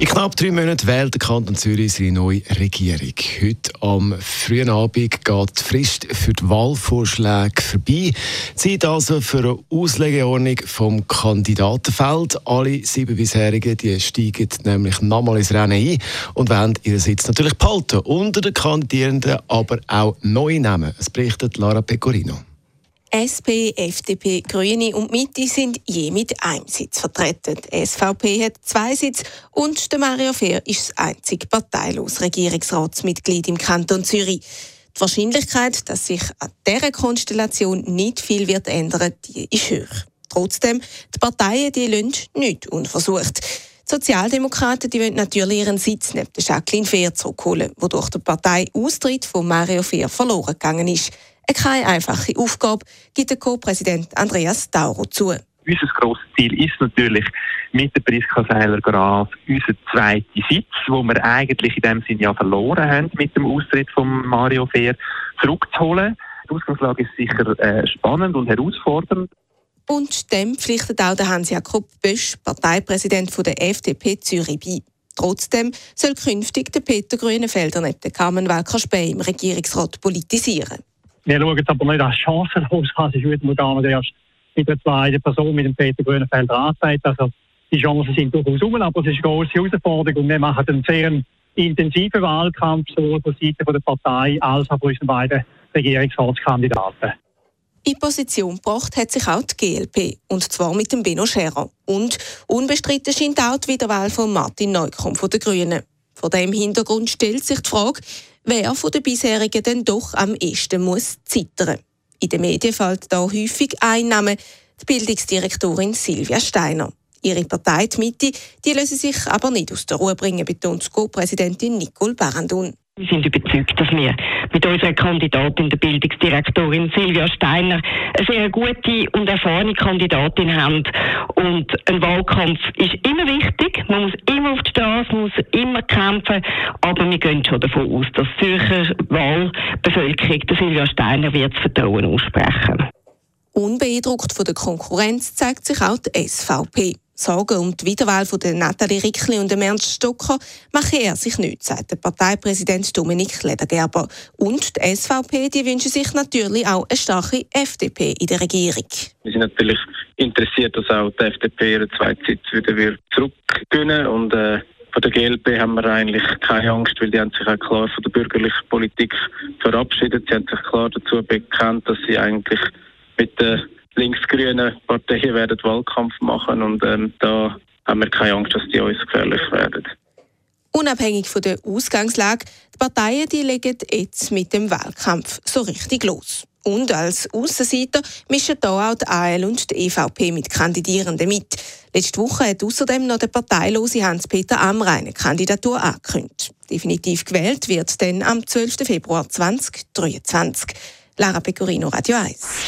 In knapp drei Monaten wählt der Kanton Zürich seine neue Regierung. Heute am frühen Abend geht die Frist für die Wahlvorschläge vorbei. Zeit also für eine Auslegeordnung vom Kandidatenfeld. Alle sieben bisherigen die steigen nämlich nochmal ins Rennen ein und wollen ihren Sitz natürlich behalten. Unter den Kandidierenden aber auch neu nehmen. Es berichtet Lara Pecorino. SP, FDP, Grüne und Mitte sind je mit einem Sitz vertreten. Die SVP hat zwei Sitze und der Mario Fehr ist das einzige parteilose Regierungsratsmitglied im Kanton Zürich. Die Wahrscheinlichkeit, dass sich an dieser Konstellation nicht viel wird ändern, die ist hoch. Trotzdem, die Parteien die lassen nichts unversucht. Die Sozialdemokraten die wollen natürlich ihren Sitz neben Jacqueline Fehr zurückholen, wodurch der Parteiaustritt von Mario Fehr verloren gegangen ist keine einfache Aufgabe, gibt der Co-Präsident Andreas Tauro zu. Unser grosses Ziel ist natürlich mit der Priska Seiler-Graf unser zweiter Sitz, wo wir eigentlich in dem Sinne ja verloren haben mit dem Austritt von Mario Fehr, zurückzuholen. Die Ausgangslage ist sicher äh, spannend und herausfordernd. Und dem pflichtet auch der Hans-Jakob Bösch, Parteipräsident der FDP Zürich, bei. Trotzdem soll künftig der Peter Grünenfelder neben der Carmen Walker-Spey im Regierungsrat politisieren. Wir schauen es aber nicht als chancenlos an. Es ist heute gar nicht erst mit der zweiten Person, mit dem Peter Grünenfelder angezeigt. Also die Chancen sind durchaus um, aber es ist eine große Herausforderung und wir machen einen sehr intensiven Wahlkampf, sowohl von Seite der Partei als auch von unseren beiden Regierungsratskandidaten. In Position gebracht hat sich auch die GLP, und zwar mit dem Benno Scherer. Und unbestritten scheint auch die Wiederwahl von Martin Neukomm von den Grünen. Vor dem Hintergrund stellt sich die Frage, wer von den bisherigen denn doch am ehesten muss zittern. In den Medien fällt da häufig ein Name, die Bildungsdirektorin Silvia Steiner. Ihre Partei, die Mitte, die lösen sich aber nicht aus der Ruhe bringen, betont Co-Präsidentin Nicole Barandun. Wir sind überzeugt, dass wir mit unserer Kandidatin, der Bildungsdirektorin Silvia Steiner, eine sehr gute und erfahrene Kandidatin haben. Und ein Wahlkampf ist immer wichtig. Man muss immer auf die Straße, muss immer kämpfen. Aber wir gehen schon davon aus, dass die Zürcher Wahlbevölkerung der Silvia Steiner wird Vertrauen aussprechen. Unbeeindruckt von der Konkurrenz zeigt sich auch die SVP. Sorgen um die Wiederwahl von der Nathalie Rickli und dem Ernst Stocker mache er sich nicht, sagt der Parteipräsident Dominik Ledergerber. Und die SVP die wünschen sich natürlich auch eine starke FDP in der Regierung. Wir sind natürlich interessiert, dass auch die FDP ihren zweiten Sitz wieder zurückgewinnen und äh, von der GLP haben wir eigentlich keine Angst, weil die haben sich auch klar von der bürgerlichen Politik verabschiedet. Sie haben sich klar dazu bekannt, dass sie eigentlich mit der linksgrünen Parteien werden Wahlkampf machen und ähm, da haben wir keine Angst, dass die uns gefährlich werden. Unabhängig von der Ausgangslage, die Parteien die legen jetzt mit dem Wahlkampf so richtig los. Und als Aussenseiter mischen da auch die AL und die EVP mit Kandidierenden mit. Letzte Woche hat außerdem noch der parteilose Hans-Peter Amr eine Kandidatur angekündigt. Definitiv gewählt wird dann am 12. Februar 2023. Lara Pecorino, Radio 1.